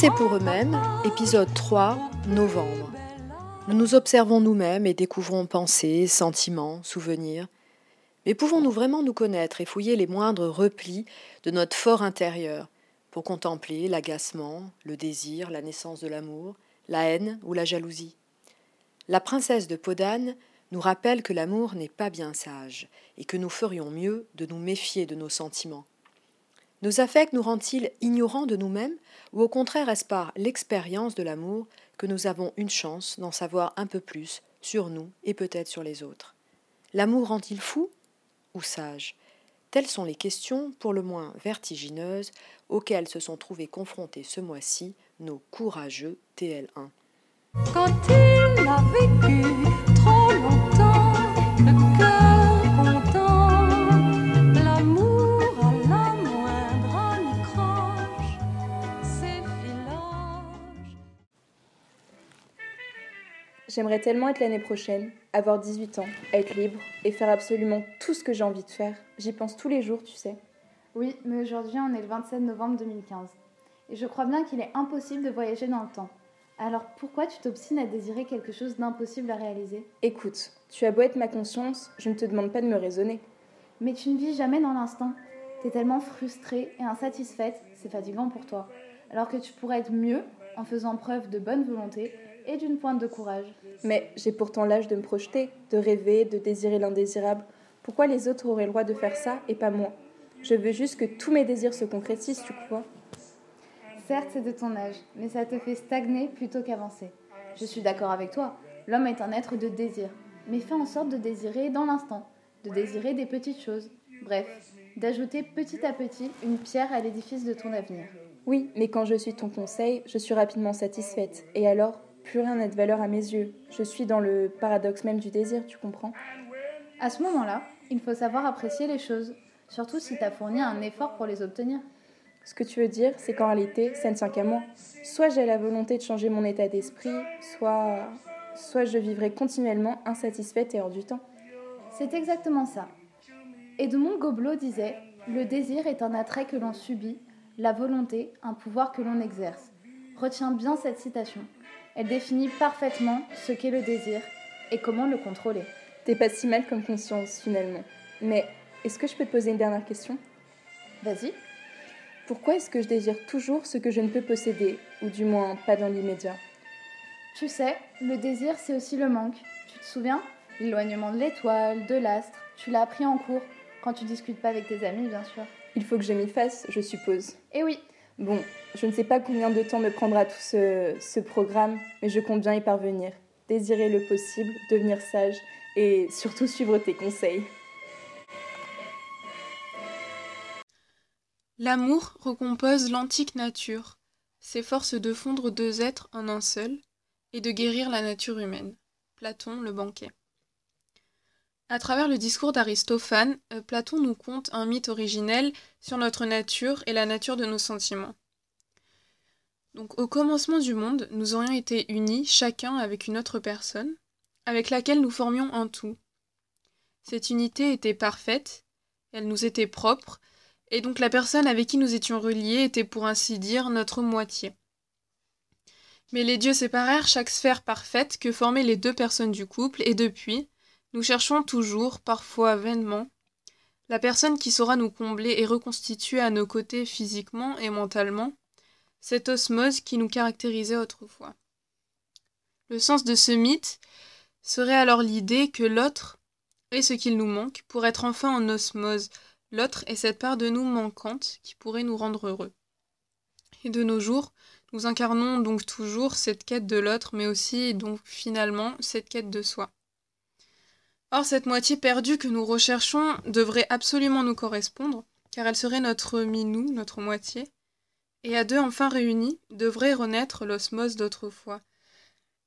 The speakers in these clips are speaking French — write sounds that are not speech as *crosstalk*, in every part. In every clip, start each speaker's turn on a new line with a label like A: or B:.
A: Penser pour eux-mêmes, épisode 3, novembre. Nous nous observons nous-mêmes et découvrons pensées, sentiments, souvenirs. Mais pouvons-nous vraiment nous connaître et fouiller les moindres replis de notre fort intérieur pour contempler l'agacement, le désir, la naissance de l'amour, la haine ou la jalousie? La princesse de Podane nous rappelle que l'amour n'est pas bien sage et que nous ferions mieux de nous méfier de nos sentiments. Nos affects nous rendent-ils ignorants de nous-mêmes ou au contraire est-ce par l'expérience de l'amour que nous avons une chance d'en savoir un peu plus sur nous et peut-être sur les autres? L'amour rend-il fou ou sage? Telles sont les questions, pour le moins vertigineuses, auxquelles se sont trouvés confrontés ce mois-ci nos courageux TL1.
B: Quand il a vécu
C: J'aimerais tellement être l'année prochaine, avoir 18 ans, être libre et faire absolument tout ce que j'ai envie de faire. J'y pense tous les jours, tu sais.
D: Oui, mais aujourd'hui on est le 27 novembre 2015. Et je crois bien qu'il est impossible de voyager dans le temps. Alors pourquoi tu t'obstines à désirer quelque chose d'impossible à réaliser?
C: Écoute, tu as beau être ma conscience, je ne te demande pas de me raisonner.
D: Mais tu ne vis jamais dans l'instant. T'es tellement frustrée et insatisfaite, c'est fatigant pour toi. Alors que tu pourrais être mieux en faisant preuve de bonne volonté et d'une pointe de courage.
C: Mais j'ai pourtant l'âge de me projeter, de rêver, de désirer l'indésirable. Pourquoi les autres auraient le droit de faire ça et pas moi? Je veux juste que tous mes désirs se concrétisent, tu crois?
D: Certes, c'est de ton âge, mais ça te fait stagner plutôt qu'avancer. Je suis d'accord avec toi, l'homme est un être de désir, mais fais en sorte de désirer dans l'instant, de désirer des petites choses, bref, d'ajouter petit à petit une pierre à l'édifice de ton avenir.
C: Oui, mais quand je suis ton conseil, je suis rapidement satisfaite. Et alors, plus rien n'a de valeur à mes yeux. Je suis dans le paradoxe même du désir, tu comprends?
D: À ce moment-là, il faut savoir apprécier les choses, surtout si tu as fourni un effort pour les obtenir.
C: Ce que tu veux dire, c'est qu'en réalité, ça ne tient qu'à moi. Soit j'ai la volonté de changer mon état d'esprit, soit... soit je vivrai continuellement insatisfaite et hors du temps.
D: C'est exactement ça. Edmond Gobelot disait Le désir est un attrait que l'on subit, la volonté, un pouvoir que l'on exerce. Retiens bien cette citation. Elle définit parfaitement ce qu'est le désir et comment le contrôler.
C: T'es pas si mal comme conscience, finalement. Mais est-ce que je peux te poser une dernière question?
D: Vas-y.
C: Pourquoi est-ce que je désire toujours ce que je ne peux posséder, ou du moins pas dans l'immédiat?
D: Tu sais, le désir, c'est aussi le manque. Tu te souviens? L'éloignement de l'étoile, de l'astre. Tu l'as appris en cours, quand tu discutes pas avec tes amis, bien sûr.
C: Il faut que je m'y fasse, je suppose.
D: Eh oui,
C: Bon, je ne sais pas combien de temps me prendra tout ce, ce programme, mais je compte bien y parvenir. Désirer le possible, devenir sage et surtout suivre tes conseils.
E: L'amour recompose l'antique nature, s'efforce de fondre deux êtres en un seul et de guérir la nature humaine. Platon le banquet. À travers le discours d'Aristophane, euh, Platon nous conte un mythe originel sur notre nature et la nature de nos sentiments. Donc au commencement du monde, nous aurions été unis chacun avec une autre personne, avec laquelle nous formions un tout. Cette unité était parfaite, elle nous était propre, et donc la personne avec qui nous étions reliés était pour ainsi dire notre moitié. Mais les dieux séparèrent chaque sphère parfaite que formaient les deux personnes du couple, et depuis, nous cherchons toujours, parfois vainement, la personne qui saura nous combler et reconstituer à nos côtés physiquement et mentalement cette osmose qui nous caractérisait autrefois. Le sens de ce mythe serait alors l'idée que l'autre est ce qu'il nous manque pour être enfin en osmose. L'autre est cette part de nous manquante qui pourrait nous rendre heureux. Et de nos jours, nous incarnons donc toujours cette quête de l'autre, mais aussi donc finalement cette quête de soi. Or, cette moitié perdue que nous recherchons devrait absolument nous correspondre, car elle serait notre minou, notre moitié, et à deux enfin réunis, devrait renaître l'osmose d'autrefois.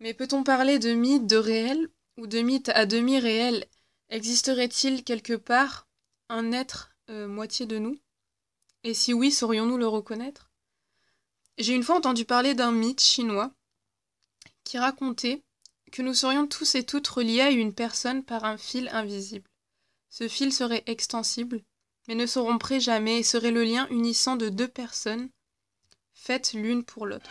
E: Mais peut-on parler de mythe de réel, ou de mythe à demi réel Existerait-il quelque part un être euh, moitié de nous? Et si oui, saurions-nous le reconnaître? J'ai une fois entendu parler d'un mythe chinois qui racontait que nous serions tous et toutes reliés à une personne par un fil invisible. Ce fil serait extensible, mais ne se romprait jamais et serait le lien unissant de deux personnes faites l'une pour l'autre.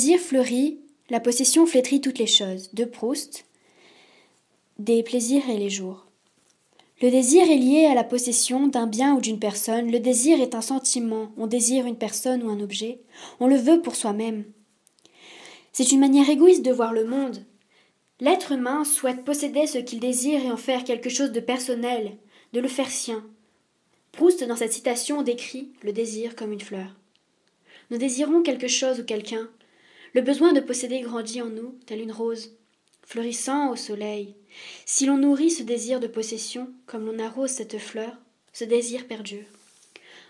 F: Désir fleurit, la possession flétrit toutes les choses. De Proust, des plaisirs et les jours. Le désir est lié à la possession d'un bien ou d'une personne. Le désir est un sentiment. On désire une personne ou un objet. On le veut pour soi-même. C'est une manière égoïste de voir le monde. L'être humain souhaite posséder ce qu'il désire et en faire quelque chose de personnel, de le faire sien. Proust, dans cette citation, décrit le désir comme une fleur. Nous désirons quelque chose ou quelqu'un. Le besoin de posséder grandit en nous, telle une rose, fleurissant au soleil. Si l'on nourrit ce désir de possession, comme l'on arrose cette fleur, ce désir perdure.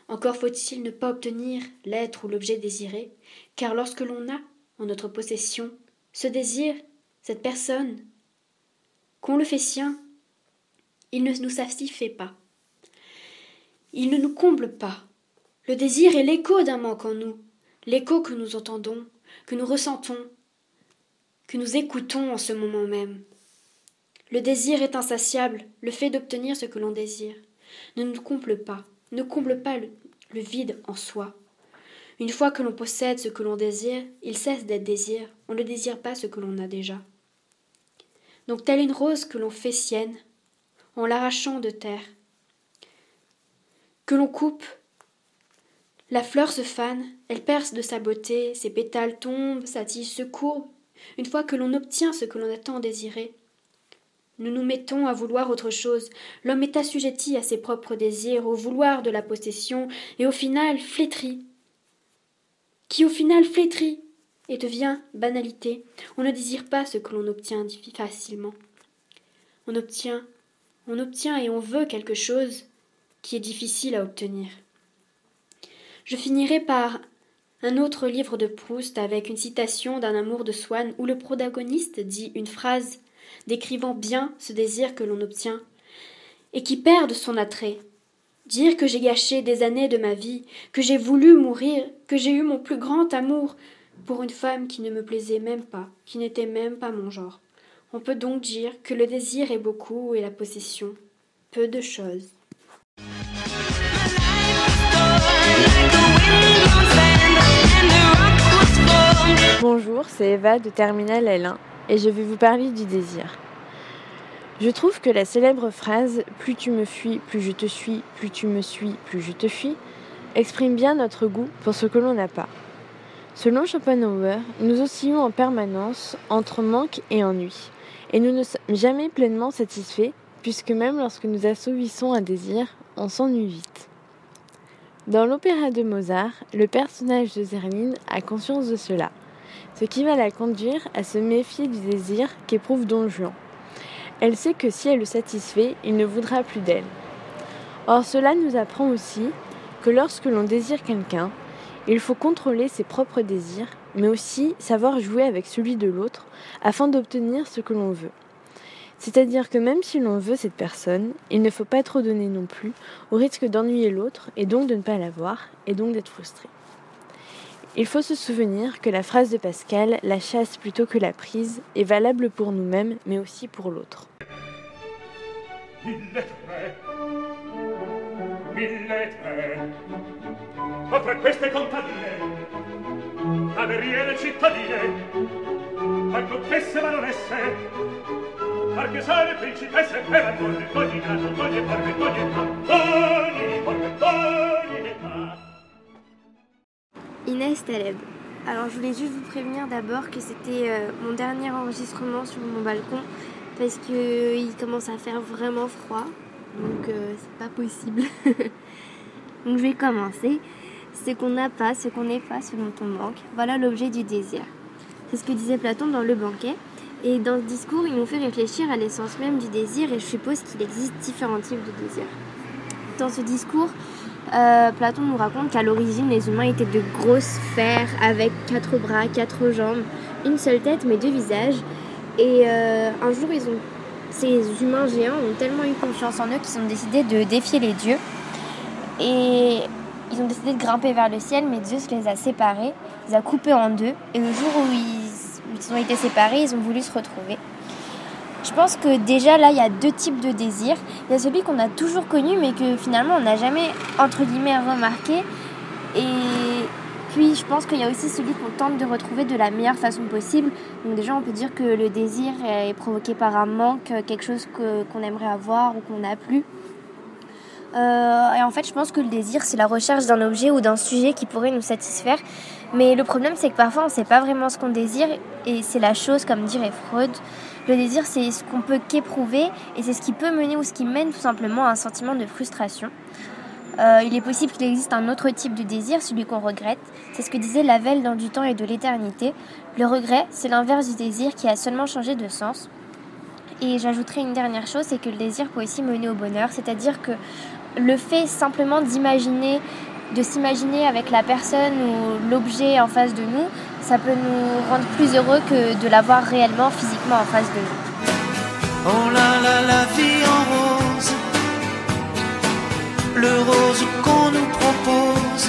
F: Encore faut-il ne pas obtenir l'être ou l'objet désiré, car lorsque l'on a en notre possession ce désir, cette personne, qu'on le fait sien, il ne nous satisfait pas. Il ne nous comble pas. Le désir est l'écho d'un manque en nous, l'écho que nous entendons, que nous ressentons, que nous écoutons en ce moment même. Le désir est insatiable, le fait d'obtenir ce que l'on désire. Ne nous comble pas, ne comble pas le, vide en soi. Une fois que l'on possède ce que l'on désire, il cesse d'être désir, on ne désire pas ce que l'on a déjà. Donc telle une rose que l'on fait sienne, en l'arrachant de terre, que l'on coupe, la fleur se fane, elle perce de sa beauté, ses pétales tombent, sa tige se courbe. Une fois que l'on obtient ce que l'on a tant désiré, nous nous mettons à vouloir autre chose. L'homme est assujetti à ses propres désirs, au vouloir de la possession, et au final flétrit. Qui au final flétrit et devient banalité. On ne désire pas ce que l'on obtient facilement. On obtient, on obtient et on veut quelque chose qui est difficile à obtenir. Je finirai par un autre livre de Proust avec une citation d'un amour de Swann où le protagoniste dit une phrase décrivant bien ce désir que l'on obtient et qui perd de son attrait. Dire que j'ai gâché des années de ma vie, que j'ai voulu mourir, que j'ai eu mon plus grand amour pour une femme qui ne me plaisait même pas, qui n'était même pas mon genre. On peut donc dire que le désir est beaucoup et la possession peu de choses.
G: Bonjour, c'est Eva de Terminal L1 et je vais vous parler du désir. Je trouve que la célèbre phrase Plus tu me fuis, plus je te suis, plus tu me suis, plus je te fuis exprime bien notre goût pour ce que l'on n'a pas. Selon Schopenhauer, nous oscillons en permanence entre manque et ennui, et nous ne sommes jamais pleinement satisfaits, puisque même lorsque nous assouvissons un désir, on s'ennuie vite. Dans l'opéra de Mozart, le personnage de Zerline a conscience de cela, ce qui va la conduire à se méfier du désir qu'éprouve Don Juan. Elle sait que si elle le satisfait, il ne voudra plus d'elle. Or cela nous apprend aussi que lorsque l'on désire quelqu'un, il faut contrôler ses propres désirs, mais aussi savoir jouer avec celui de l'autre afin d'obtenir ce que l'on veut. C'est-à-dire que même si l'on veut cette personne, il ne faut pas trop donner non plus, au risque d'ennuyer l'autre et donc de ne pas l'avoir, et donc d'être frustré. Il faut se souvenir que la phrase de Pascal, la chasse plutôt que la prise, est valable pour nous-mêmes, mais aussi pour l'autre.
H: principesse per ogni Taleb. Alors je voulais juste vous prévenir d'abord que c'était euh, mon dernier enregistrement sur mon balcon parce qu'il commence à faire vraiment froid, donc euh, c'est pas possible. *laughs* donc je vais commencer. Ce qu'on n'a pas, ce qu'on n'est pas, ce dont on manque, voilà l'objet du désir. C'est ce que disait Platon dans Le Banquet. Et dans ce discours, il nous fait réfléchir à l'essence même du désir et je suppose qu'il existe différents types de désir. Dans ce discours, euh, Platon nous raconte qu'à l'origine, les humains étaient de grosses sphères avec quatre bras, quatre jambes, une seule tête mais deux visages. Et euh, un jour, ils ont, ces humains géants ont tellement eu confiance en eux qu'ils ont décidé de défier les dieux. Et ils ont décidé de grimper vers le ciel, mais Zeus les a séparés, les a coupés en deux. Et le jour où ils, ils ont été séparés, ils ont voulu se retrouver. Je pense que déjà là, il y a deux types de désirs. Il y a celui qu'on a toujours connu, mais que finalement on n'a jamais, entre guillemets, remarqué. Et puis je pense qu'il y a aussi celui qu'on tente de retrouver de la meilleure façon possible. Donc déjà, on peut dire que le désir est provoqué par un manque, quelque chose qu'on aimerait avoir ou qu'on n'a plus. Euh, et en fait, je pense que le désir, c'est la recherche d'un objet ou d'un sujet qui pourrait nous satisfaire. Mais le problème, c'est que parfois, on ne sait pas vraiment ce qu'on désire, et c'est la chose, comme dirait Freud. Le désir, c'est ce qu'on peut qu'éprouver, et c'est ce qui peut mener ou ce qui mène tout simplement à un sentiment de frustration. Euh, il est possible qu'il existe un autre type de désir, celui qu'on regrette. C'est ce que disait Lavelle dans Du temps et de l'éternité. Le regret, c'est l'inverse du désir qui a seulement changé de sens. Et j'ajouterai une dernière chose, c'est que le désir peut aussi mener au bonheur, c'est-à-dire que le fait simplement d'imaginer, de s'imaginer avec la personne ou l'objet en face de nous, ça peut nous rendre plus heureux que de l'avoir réellement physiquement en face de nous.
I: Oh là là, la vie en rose, le rose qu'on nous propose,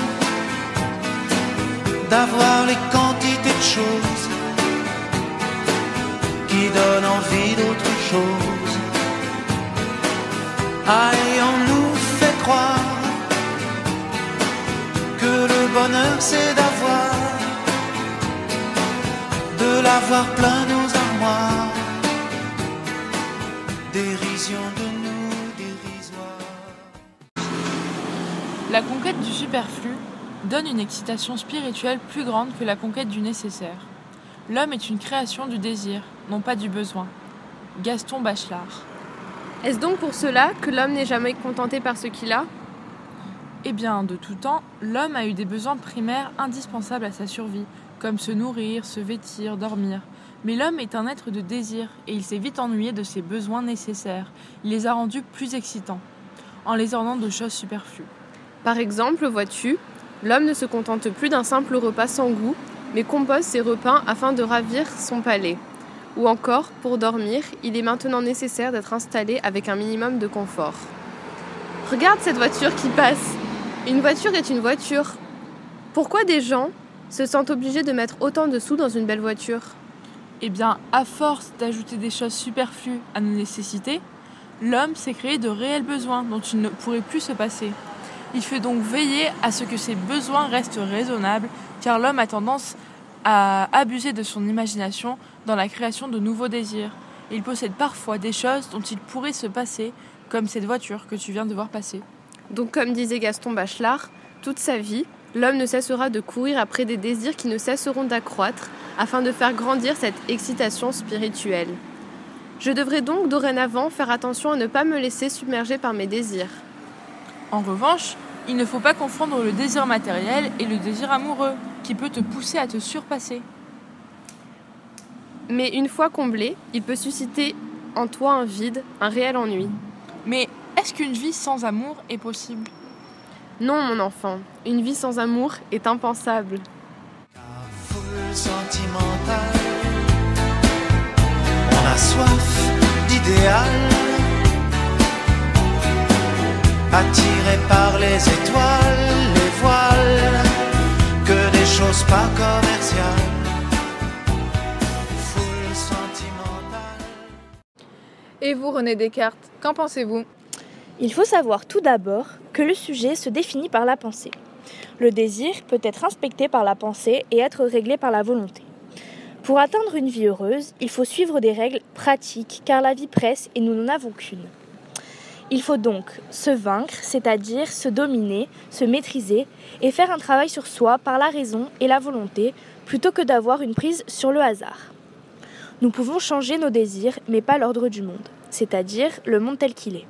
I: d'avoir les quantités de choses qui donnent envie d'autre chose. Aïe, on nous fait que le bonheur c'est d'avoir, de l'avoir plein nos armoires. Dérision de nous, dérisoire.
J: La conquête du superflu donne une excitation spirituelle plus grande que la conquête du nécessaire. L'homme est une création du désir, non pas du besoin. Gaston Bachelard.
K: Est-ce donc pour cela que l'homme n'est jamais contenté par ce qu'il a?
J: Eh bien, de tout temps, l'homme a eu des besoins primaires indispensables à sa survie, comme se nourrir, se vêtir, dormir. Mais l'homme est un être de désir, et il s'est vite ennuyé de ses besoins nécessaires. Il les a rendus plus excitants, en les ornant de choses superflues.
K: Par exemple, vois-tu, l'homme ne se contente plus d'un simple repas sans goût, mais compose ses repas afin de ravir son palais. Ou encore, pour dormir, il est maintenant nécessaire d'être installé avec un minimum de confort. Regarde cette voiture qui passe. Une voiture est une voiture. Pourquoi des gens se sentent obligés de mettre autant de sous dans une belle voiture?
J: Eh bien, à force d'ajouter des choses superflues à nos nécessités, l'homme s'est créé de réels besoins dont il ne pourrait plus se passer. Il fait donc veiller à ce que ses besoins restent raisonnables, car l'homme a tendance à abuser de son imagination dans la création de nouveaux désirs. Il possède parfois des choses dont il pourrait se passer, comme cette voiture que tu viens de voir passer.
K: Donc comme disait Gaston Bachelard, toute sa vie, l'homme ne cessera de courir après des désirs qui ne cesseront d'accroître afin de faire grandir cette excitation spirituelle. Je devrais donc dorénavant faire attention à ne pas me laisser submerger par mes désirs.
J: En revanche, il ne faut pas confondre le désir matériel et le désir amoureux, qui peut te pousser à te surpasser.
K: Mais une fois comblé, il peut susciter en toi un vide, un réel ennui.
J: Mais est-ce qu'une vie sans amour est possible?
K: Non, mon enfant, une vie sans amour est impensable.
I: Foule sentimentale, on a soif d'idéal, attiré par les étoiles, pas. Foule sentimentale.
K: Et vous, René Descartes, qu'en pensez-vous?
G: Il faut savoir tout d'abord que le sujet se définit par la pensée. Le désir peut être inspecté par la pensée et être réglé par la volonté. Pour atteindre une vie heureuse, il faut suivre des règles pratiques car la vie presse et nous n'en avons qu'une. Il faut donc se vaincre, c'est-à-dire se dominer, se maîtriser et faire un travail sur soi par la raison et la volonté plutôt que d'avoir une prise sur le hasard. Nous pouvons changer nos désirs, mais pas l'ordre du monde, c'est-à-dire le monde tel qu'il est.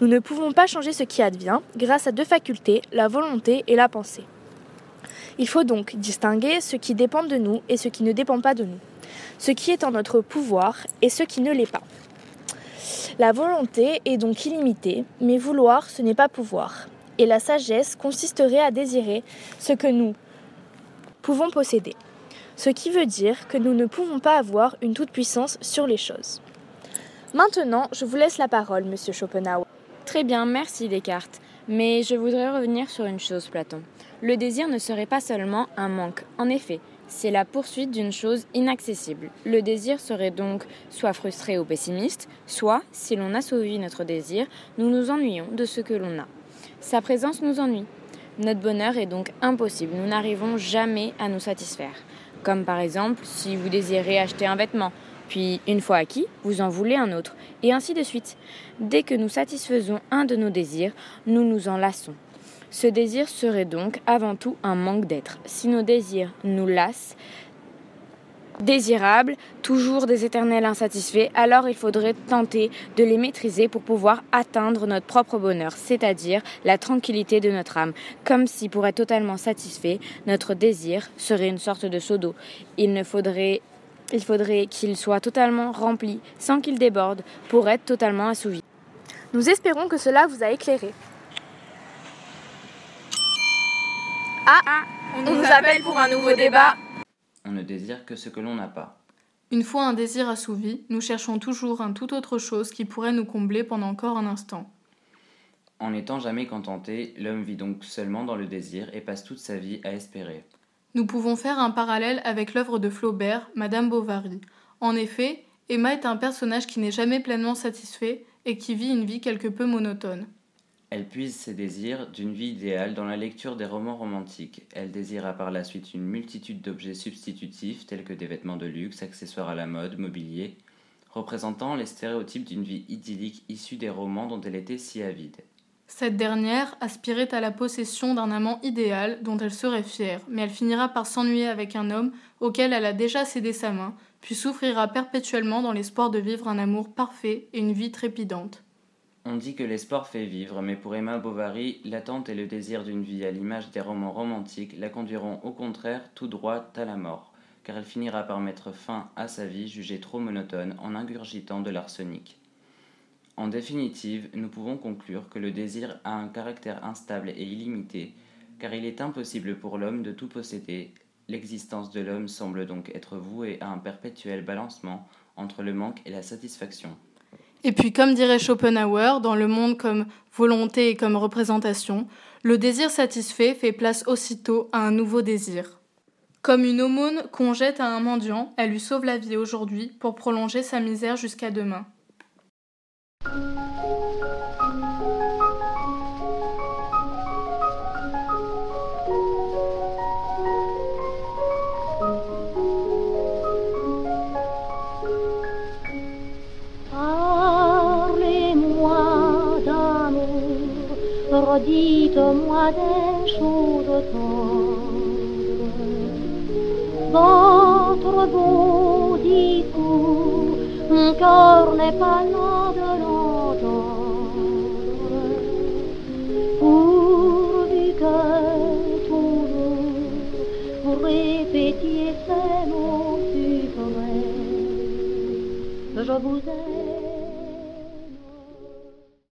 G: Nous ne pouvons pas changer ce qui advient grâce à deux facultés, la volonté et la pensée. Il faut donc distinguer ce qui dépend de nous et ce qui ne dépend pas de nous, ce qui est en notre pouvoir et ce qui ne l'est pas. La volonté est donc illimitée, mais vouloir, ce n'est pas pouvoir. Et la sagesse consisterait à désirer ce que nous pouvons posséder. Ce qui veut dire que nous ne pouvons pas avoir une toute-puissance sur les choses. Maintenant, je vous laisse la parole, monsieur Schopenhauer.
L: Très bien, merci Descartes. Mais je voudrais revenir sur une chose, Platon. Le désir ne serait pas seulement un manque. En effet, c'est la poursuite d'une chose inaccessible. Le désir serait donc soit frustré ou pessimiste, soit, si l'on assouvit notre désir, nous nous ennuyons de ce que l'on a. Sa présence nous ennuie. Notre bonheur est donc impossible, nous n'arrivons jamais à nous satisfaire. Comme par exemple, si vous désirez acheter un vêtement, puis une fois acquis, vous en voulez un autre, et ainsi de suite. Dès que nous satisfaisons un de nos désirs, nous nous en lassons. Ce désir serait donc avant tout un manque d'être. Si nos désirs nous lassent, désirables, toujours des éternels insatisfaits, alors il faudrait tenter de les maîtriser pour pouvoir atteindre notre propre bonheur, c'est-à-dire la tranquillité de notre âme, comme si pour être totalement satisfait, notre désir serait une sorte de seau d'eau. Il il faudrait qu'il soit totalement rempli, sans qu'il déborde, pour être totalement assouvi.
G: Nous espérons que cela vous a éclairé.
B: Ah, on, nous appelle pour un nouveau débat.
M: On ne désire que ce que l'on n'a pas.
N: Une fois un désir assouvi, nous cherchons toujours un tout autre chose qui pourrait nous combler pendant encore un instant.
M: En n'étant jamais contenté, l'homme vit donc seulement dans le désir et passe toute sa vie à espérer.
N: Nous pouvons faire un parallèle avec l'œuvre de Flaubert, Madame Bovary. En effet, Emma est un personnage qui n'est jamais pleinement satisfait et qui vit une vie quelque peu monotone.
M: Elle puise ses désirs d'une vie idéale dans la lecture des romans romantiques. Elle désira par la suite une multitude d'objets substitutifs tels que des vêtements de luxe, accessoires à la mode, mobilier, représentant les stéréotypes d'une vie idyllique issue des romans dont elle était si avide.
N: Cette dernière aspirait à la possession d'un amant idéal dont elle serait fière, mais elle finira par s'ennuyer avec un homme auquel elle a déjà cédé sa main, puis souffrira perpétuellement dans l'espoir de vivre un amour parfait et une vie trépidante.
M: On dit que l'espoir fait vivre, mais pour Emma Bovary, l'attente et le désir d'une vie à l'image des romans romantiques la conduiront au contraire tout droit à la mort, car elle finira par mettre fin à sa vie jugée trop monotone en ingurgitant de l'arsenic. En définitive, nous pouvons conclure que le désir a un caractère instable et illimité, car il est impossible pour l'homme de tout posséder. L'existence de l'homme semble donc être vouée à un perpétuel balancement entre le manque et la satisfaction.
N: Et puis, comme dirait Schopenhauer, dans le monde comme volonté et comme représentation, le désir satisfait fait place aussitôt à un nouveau désir. Comme une aumône qu'on jette à un mendiant, elle lui sauve la vie aujourd'hui pour prolonger sa misère jusqu'à demain.
J: Dites-moi des choses tendres. Votre beau discours, mon cœur n'est pas